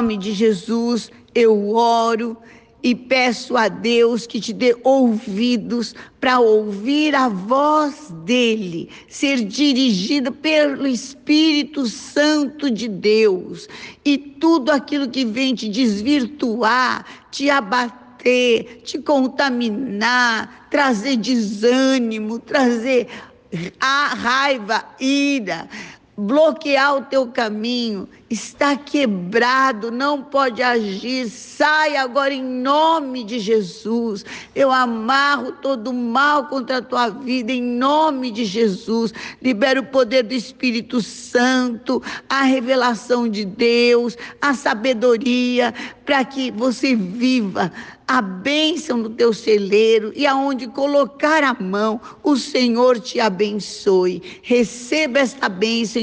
nome de Jesus, eu oro e peço a Deus que te dê ouvidos para ouvir a voz dele, ser dirigido pelo Espírito Santo de Deus. E tudo aquilo que vem te desvirtuar, te abater, te contaminar, trazer desânimo, trazer a raiva, ira, bloquear o teu caminho, está quebrado, não pode agir, sai agora em nome de Jesus. Eu amarro todo mal contra a tua vida em nome de Jesus. Libero o poder do Espírito Santo, a revelação de Deus, a sabedoria, para que você viva a bênção no teu celeiro e aonde colocar a mão, o Senhor te abençoe. Receba esta bênção